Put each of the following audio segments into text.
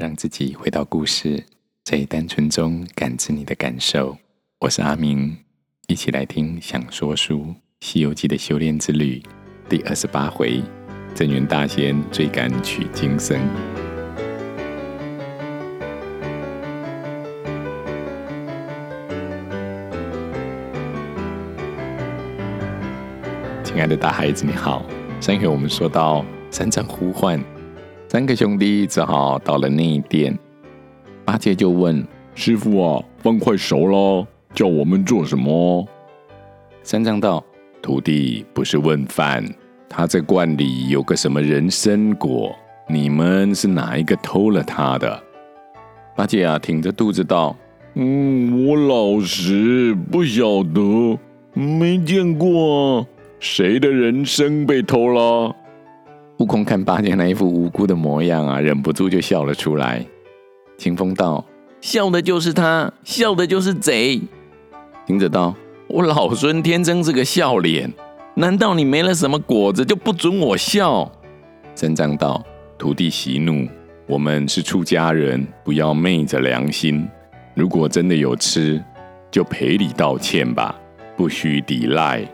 让自己回到故事，在单纯中感知你的感受。我是阿明，一起来听《想说书·西游记》的修炼之旅第二十八回：镇元大仙追赶取经僧。亲爱的大孩子，你好。上一回我们说到，三藏呼唤。三个兄弟只好到了内殿，八戒就问师傅啊：“饭快熟了，叫我们做什么？”三藏道：“徒弟不是问饭，他在罐里有个什么人参果，你们是哪一个偷了他的？”八戒啊，挺着肚子道：“嗯，我老实不晓得，没见过，谁的人参被偷了？”悟空看八戒那一副无辜的模样啊，忍不住就笑了出来。清风道：“笑的就是他，笑的就是贼。”行者道：“我老孙天生是个笑脸，难道你没了什么果子就不准我笑？”三藏道：“徒弟息怒，我们是出家人，不要昧着良心。如果真的有吃，就赔礼道歉吧，不需抵赖。”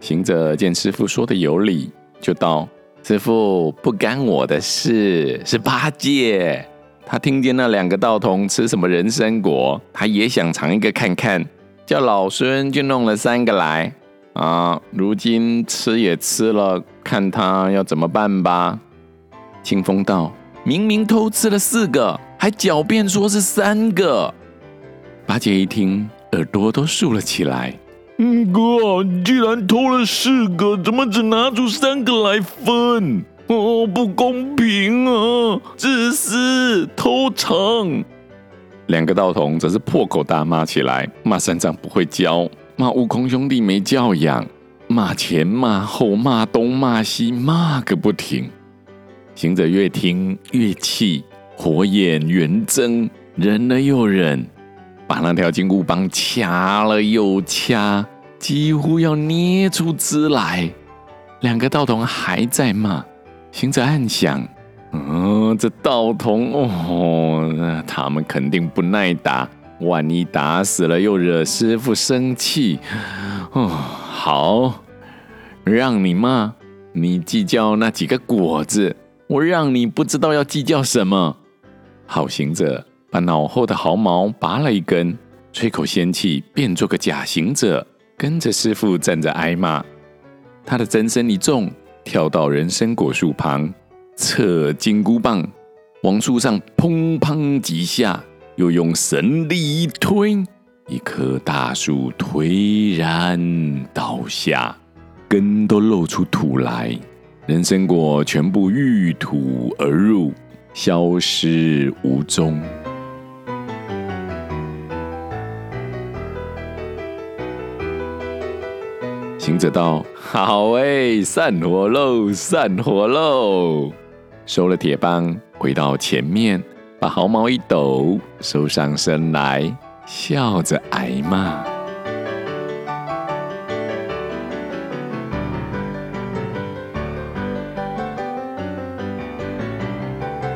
行者见师傅说的有理，就道。师傅不干我的事，是八戒。他听见那两个道童吃什么人参果，他也想尝一个看看，叫老孙就弄了三个来。啊，如今吃也吃了，看他要怎么办吧。清风道：明明偷吃了四个，还狡辩说是三个。八戒一听，耳朵都竖了起来。嗯，哥，既然偷了四个，怎么只拿出三个来分？哦，不公平啊！自私，偷藏。两个道童则是破口大骂起来，骂三藏不会教，骂悟空兄弟没教养，骂前骂后，骂东骂西，骂个不停。行者越听越气，火眼圆睁，忍了又忍。把那条金箍棒掐了又掐，几乎要捏出汁来。两个道童还在骂，行者暗想：嗯、哦，这道童哦，他们肯定不耐打，万一打死了又惹师父生气。哦，好，让你骂，你计较那几个果子，我让你不知道要计较什么。好，行者。把脑后的毫毛拔了一根，吹口仙气，变做个假行者，跟着师父站着挨骂。他的真身一纵，跳到人参果树旁，侧金箍棒往树上砰砰几下，又用神力一推，一棵大树颓然倒下，根都露出土来，人参果全部遇土而入，消失无踪。行者道：“好哎，散伙喽，散伙喽！”收了铁棒，回到前面，把毫毛一抖，收上身来，笑着挨骂。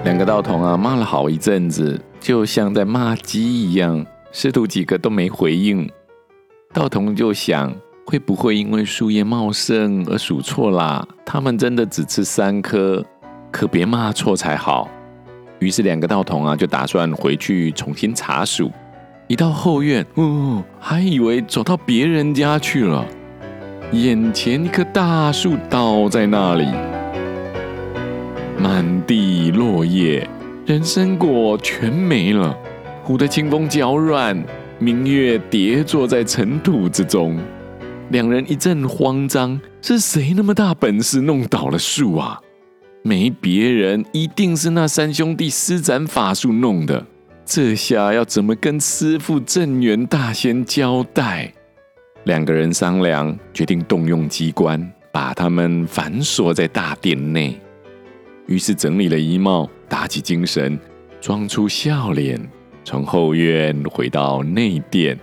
两个道童啊，骂了好一阵子，就像在骂鸡一样，师徒几个都没回应。道童就想。会不会因为树叶茂盛而数错啦？他们真的只吃三颗，可别骂错才好。于是两个道童啊，就打算回去重新查数。一到后院，哦，还以为走到别人家去了。眼前一棵大树倒在那里，满地落叶，人参果全没了。忽得清风脚软，明月跌坐在尘土之中。两人一阵慌张，是谁那么大本事弄倒了树啊？没别人，一定是那三兄弟施展法术弄的。这下要怎么跟师父镇元大仙交代？两个人商量，决定动用机关，把他们反锁在大殿内。于是整理了衣帽，打起精神，装出笑脸，从后院回到内殿。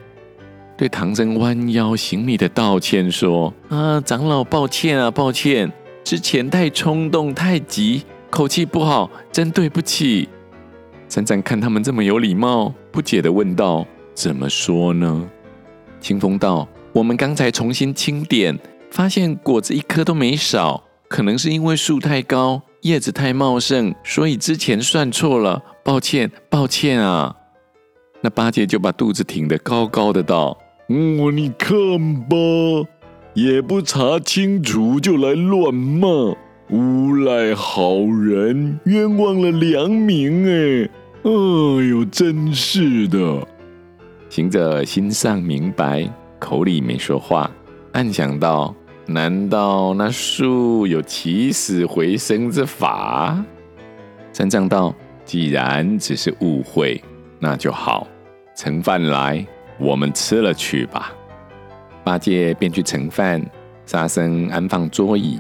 对唐僧弯腰行礼的道歉说：“啊，长老，抱歉啊，抱歉，之前太冲动太急，口气不好，真对不起。”三藏看他们这么有礼貌，不解地问道：“怎么说呢？”清风道：“我们刚才重新清点，发现果子一颗都没少，可能是因为树太高，叶子太茂盛，所以之前算错了，抱歉，抱歉啊。”那八戒就把肚子挺得高高的道：“嗯，你看吧，也不查清楚就来乱骂。”诬赖好人，冤枉了良民哎！哎呦，真是的！行者心上明白，口里没说话，暗想道：难道那树有起死回生之法？三藏道：既然只是误会，那就好，盛饭来，我们吃了去吧。八戒便去盛饭，沙僧安放桌椅。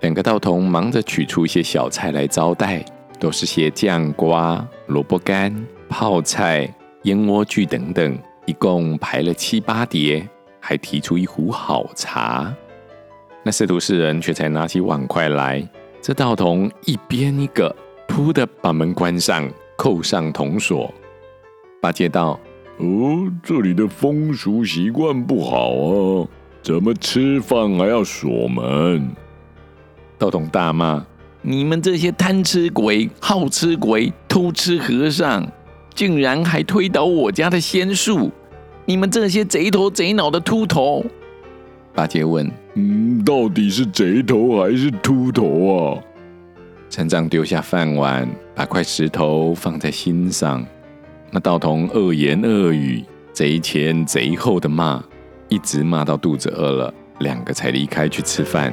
两个道童忙着取出一些小菜来招待，都是些酱瓜、萝卜干、泡菜、腌莴苣等等，一共排了七八碟，还提出一壶好茶。那师徒四人却才拿起碗筷来，这道童一边一个，扑的把门关上，扣上铜锁。八戒道：“哦，这里的风俗习惯不好啊，怎么吃饭还要锁门？”道童大骂：“你们这些贪吃鬼、好吃鬼、偷吃和尚，竟然还推倒我家的仙树！你们这些贼头贼脑的秃头！”八戒问：“嗯，到底是贼头还是秃头啊？”三藏丢下饭碗，把块石头放在心上。那道童恶言恶语、贼前贼后的骂，一直骂到肚子饿了，两个才离开去吃饭。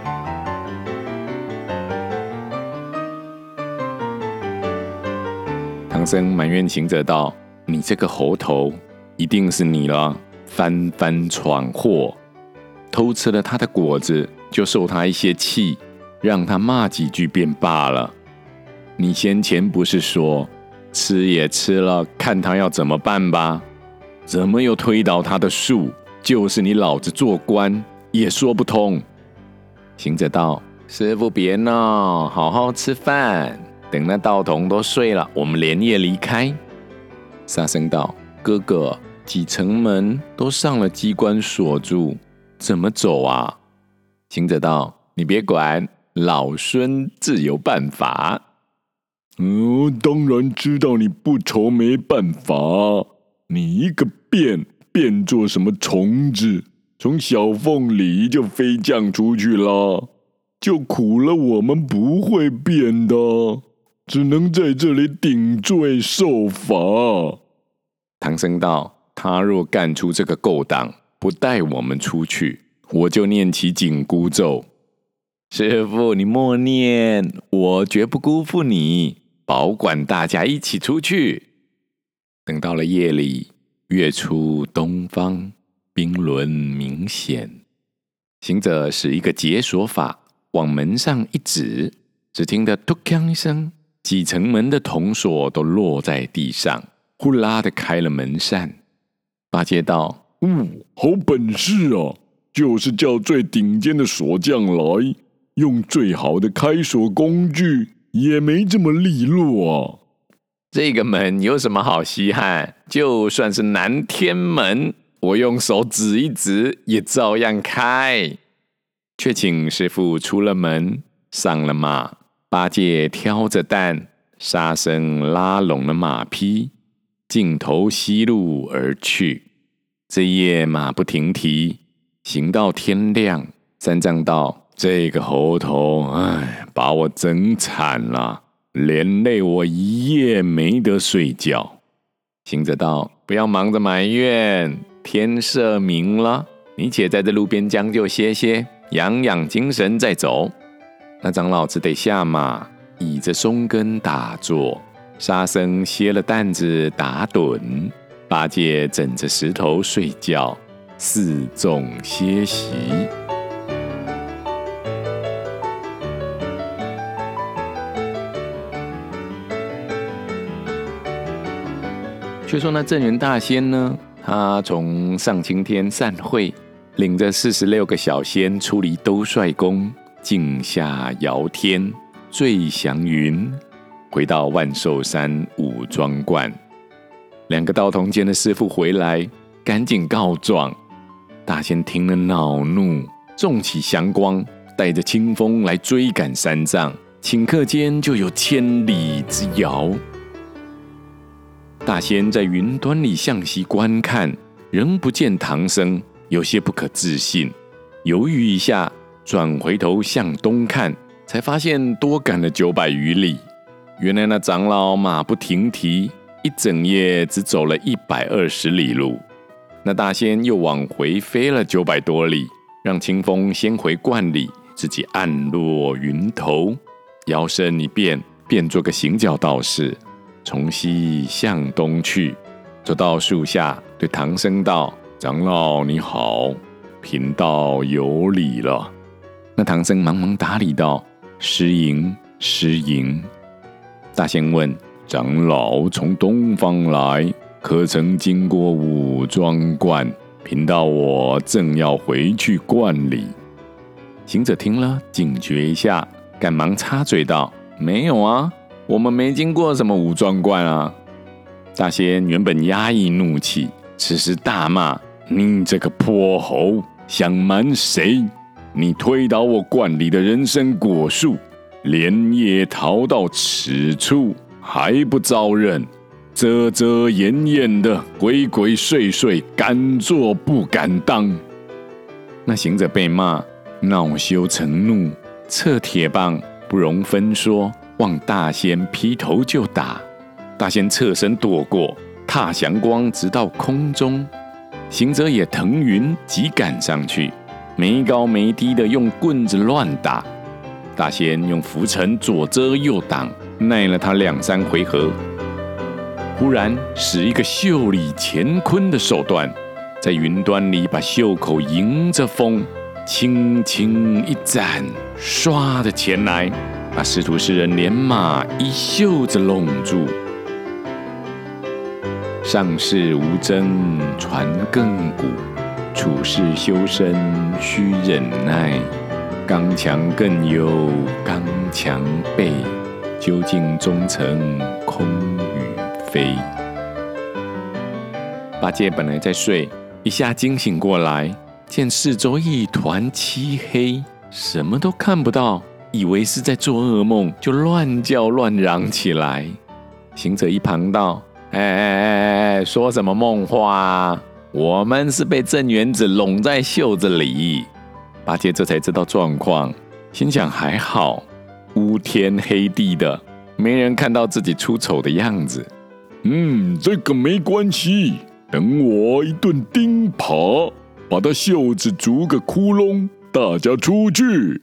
唐僧埋怨行者道：“你这个猴头，一定是你了，翻番闯祸，偷吃了他的果子，就受他一些气，让他骂几句便罢了。你先前不是说吃也吃了，看他要怎么办吧？怎么又推倒他的树？就是你老子做官也说不通。”行者道：“师傅别闹，好好吃饭。”等那道童都睡了，我们连夜离开。沙僧道：“哥哥，几层门都上了机关锁住，怎么走啊？”行者道：“你别管，老孙自有办法。”嗯，当然知道你不愁没办法。你一个变变做什么虫子，从小缝里就飞降出去了，就苦了我们不会变的。只能在这里顶罪受罚。唐僧道：“他若干出这个勾当，不带我们出去，我就念起紧箍咒。师父，你默念，我绝不辜负你，保管大家一起出去。等到了夜里，月出东方，冰轮明显。行者使一个解锁法，往门上一指，只听得‘突锵’一声。”几层门的铜锁都落在地上，呼啦的开了门扇。八戒道：“嗯，好本事啊！就是叫最顶尖的锁匠来，用最好的开锁工具，也没这么利落啊。这个门有什么好稀罕？就算是南天门，我用手指一指，也照样开。却请师傅出了门，上了马。”八戒挑着担，沙僧拉拢了马匹，径头西路而去。这夜马不停蹄，行到天亮。三藏道：“这个猴头，哎，把我整惨了，连累我一夜没得睡觉。”行者道：“不要忙着埋怨，天色明了，你且在这路边将就歇歇，养养精神再走。”那长老只得下马，倚着松根打坐。沙僧歇了担子打盹，八戒枕着石头睡觉，四众歇息。却说那镇元大仙呢，他从上青天散会，领着四十六个小仙出离兜率宫。镜下遥天，醉祥云，回到万寿山武装观。两个道童见了师父回来，赶紧告状。大仙听了恼怒，纵起祥光，带着清风来追赶三藏。顷刻间就有千里之遥。大仙在云端里向西观看，仍不见唐僧，有些不可置信。犹豫一下，转回头向东看，才发现多赶了九百余里。原来那长老马不停蹄，一整夜只走了一百二十里路。那大仙又往回飞了九百多里，让清风先回观里，自己暗落云头，摇身一变，变做个行脚道士，从西向东去，走到树下，对唐僧道：“长老你好。”贫道有礼了。那唐僧忙忙打礼道：“失迎，失迎。”大仙问：“长老从东方来，可曾经过武装观？贫道我正要回去观礼。”行者听了，警觉一下，赶忙插嘴道：“没有啊，我们没经过什么武装观啊。”大仙原本压抑怒气，此时大骂：“你这个泼猴！”想瞒谁？你推倒我观里的人参果树，连夜逃到此处，还不招认？遮遮掩掩的，鬼鬼祟祟，敢做不敢当。那行者被骂，恼羞成怒，掣铁棒不容分说，望大仙劈头就打。大仙侧身躲过，踏祥光直到空中。行者也腾云急赶上去，没高没低的用棍子乱打。大仙用拂尘左遮右挡，耐了他两三回合。忽然使一个袖里乾坤的手段，在云端里把袖口迎着风，轻轻一展，唰的前来，把师徒四人连马一袖子拢住。上士无争传亘古，处世修身须忍耐。刚强更有刚强备，究竟终成空与非。八戒本来在睡，一下惊醒过来，见四周一团漆黑，什么都看不到，以为是在做噩梦，就乱叫乱嚷起来。行者一旁道。哎哎哎哎！说什么梦话？我们是被镇元子拢在袖子里。八戒这才知道状况，心想还好，乌天黑地的，没人看到自己出丑的样子。嗯，这个没关系，等我一顿钉耙，把他袖子逐个窟窿，大家出去。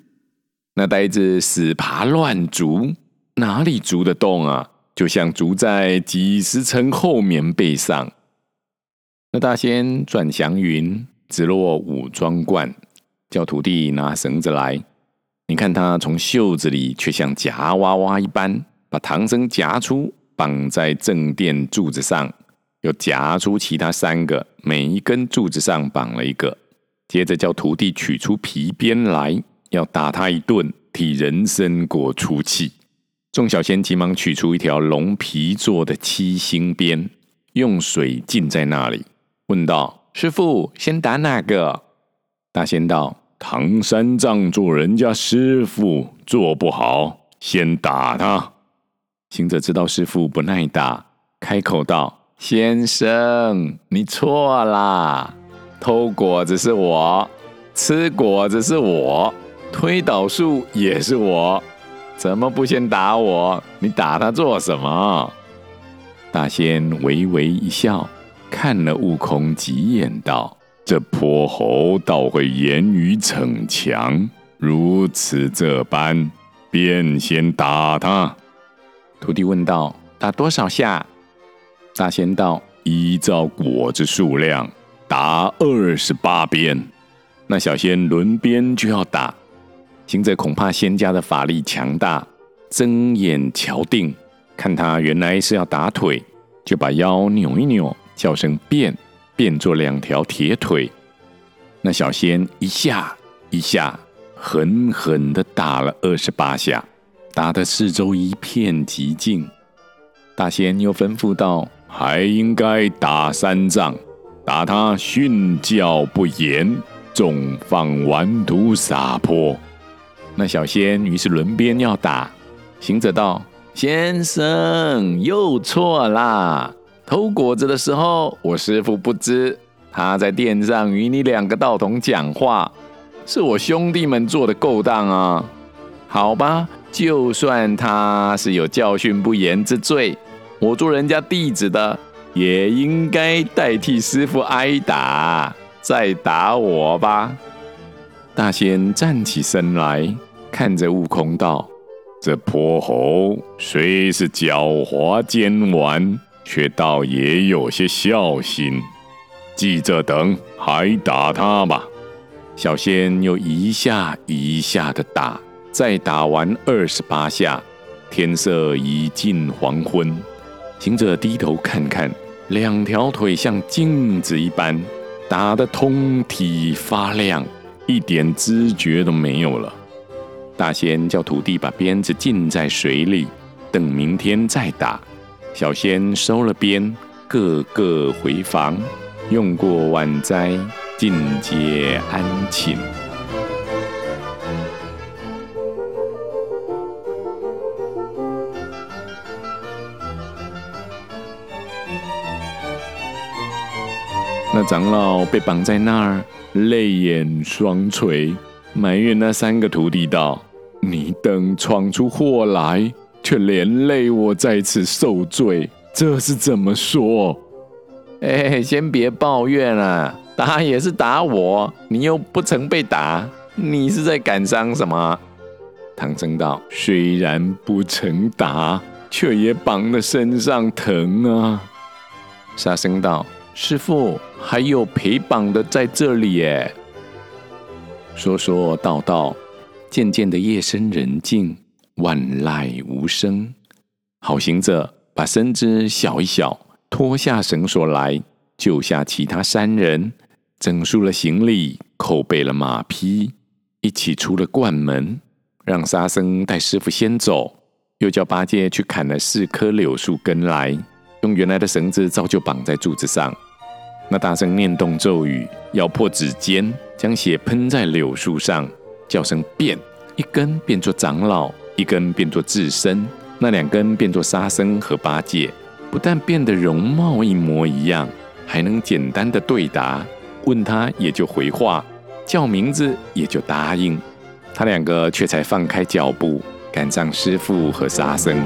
那呆子死爬乱逐，哪里逐得动啊？就像逐在几十层厚棉被上。那大仙转祥云，直落五庄观，叫徒弟拿绳子来。你看他从袖子里，却像夹娃娃一般，把唐僧夹出，绑在正殿柱子上，又夹出其他三个，每一根柱子上绑了一个。接着叫徒弟取出皮鞭来，要打他一顿，替人参果出气。众小仙急忙取出一条龙皮做的七星鞭，用水浸在那里，问道：“师傅，先打哪个？”大仙道：“唐三藏做人家师傅做不好，先打他。”行者知道师傅不耐打，开口道：“先生，你错啦，偷果子是我，吃果子是我，推倒树也是我。”怎么不先打我？你打他做什么？大仙微微一笑，看了悟空几眼，道：“这泼猴倒会言语逞强，如此这般，便先打他。”徒弟问道：“打多少下？”大仙道：“依照果子数量，打二十八鞭。”那小仙轮鞭就要打。行者恐怕仙家的法力强大，睁眼瞧定，看他原来是要打腿，就把腰扭一扭，叫声变，变作两条铁腿。那小仙一下一下狠狠地打了二十八下，打得四周一片寂静。大仙又吩咐道：“还应该打三仗，打他训教不严，纵放顽徒撒泼。”那小仙于是轮边要打。行者道：“先生又错啦！偷果子的时候，我师父不知，他在殿上与你两个道童讲话，是我兄弟们做的勾当啊！好吧，就算他是有教训不严之罪，我做人家弟子的，也应该代替师父挨打，再打我吧。”大仙站起身来，看着悟空道。这泼猴虽是狡猾奸顽，却倒也有些孝心。既这等，还打他吧。小仙又一下一下的打，再打完二十八下，天色已近黄昏。行者低头看看，两条腿像镜子一般，打得通体发亮，一点知觉都没有了。大仙叫徒弟把鞭子浸在水里，等明天再打。小仙收了鞭，个个回房，用过晚斋，尽皆安寝。那长老被绑在那儿，泪眼双垂，埋怨那三个徒弟道。你等闯出祸来，却连累我在此受罪，这是怎么说？哎，先别抱怨了，打也是打我，你又不曾被打，你是在感伤什么？唐僧道：虽然不曾打，却也绑得身上疼啊。沙僧道：师傅还有陪绑的在这里耶。说说道道。渐渐的夜深人静，万籁无声。好行者把身子小一小，脱下绳索来，救下其他三人，整束了行李，扣备了马匹，一起出了观门，让沙僧带师傅先走，又叫八戒去砍了四棵柳树根来，用原来的绳子照旧绑在柱子上。那大僧念动咒语，咬破指尖，将血喷在柳树上。叫声变，一根变作长老，一根变作智僧，那两根变作沙僧和八戒。不但变得容貌一模一样，还能简单的对答，问他也就回话，叫名字也就答应。他两个却才放开脚步，赶上师父和沙僧。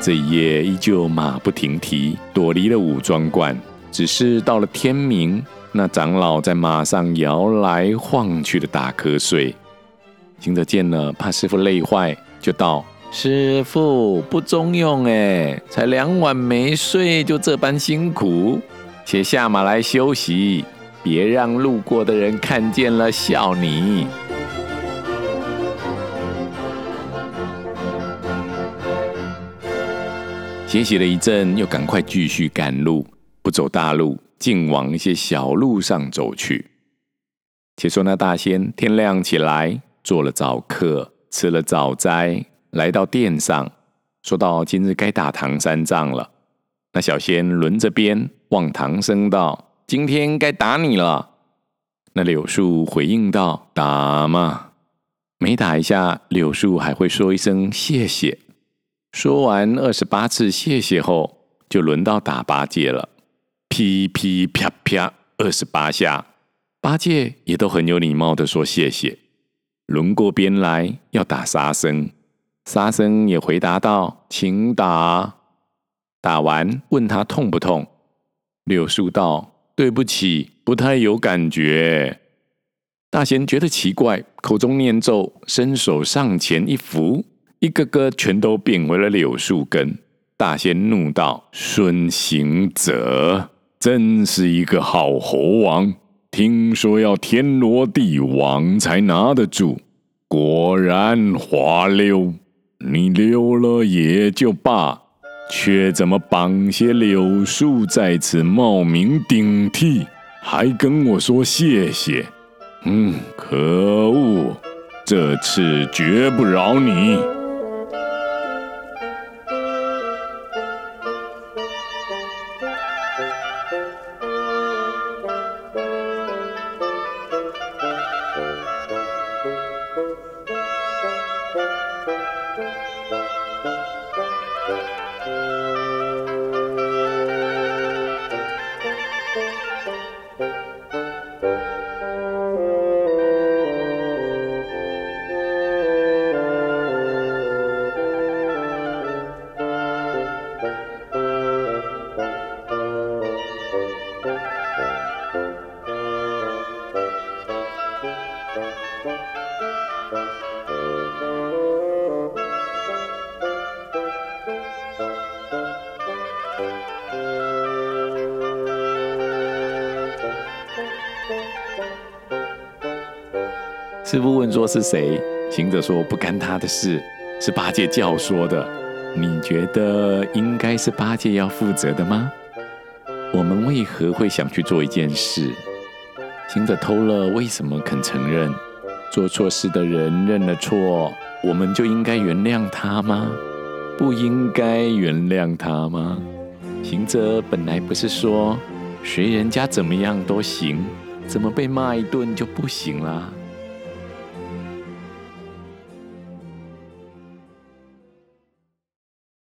这一夜依旧马不停蹄，躲离了五庄观，只是到了天明。那长老在马上摇来晃去的打瞌睡，行者见了，怕师父累坏，就道：“师父不中用哎，才两晚没睡，就这般辛苦，且下马来休息，别让路过的人看见了笑你。”歇息了一阵，又赶快继续赶路，不走大路。竟往一些小路上走去。且说那大仙天亮起来，做了早课，吃了早斋，来到殿上，说道：“今日该打唐三藏了。”那小仙轮着鞭望唐僧道：“今天该打你了。”那柳树回应道：“打嘛！”每打一下，柳树还会说一声谢谢。说完二十八次谢谢后，就轮到打八戒了。噼噼啪啪，二十八下，八戒也都很有礼貌的说谢谢。轮过边来要打沙僧，沙僧也回答道：“请打。”打完问他痛不痛，柳树道：“对不起，不太有感觉。”大仙觉得奇怪，口中念咒，伸手上前一扶，一个个全都变回了柳树根。大仙怒道：“孙行者！”真是一个好猴王，听说要天罗地网才拿得住，果然滑溜。你溜了也就罢，却怎么绑些柳树在此冒名顶替，还跟我说谢谢？嗯，可恶，这次绝不饶你。师父问说是谁？行者说不干他的事，是八戒教说的。你觉得应该是八戒要负责的吗？我们为何会想去做一件事？行者偷了，为什么肯承认？做错事的人认了错，我们就应该原谅他吗？不应该原谅他吗？行者本来不是说学人家怎么样都行，怎么被骂一顿就不行啦？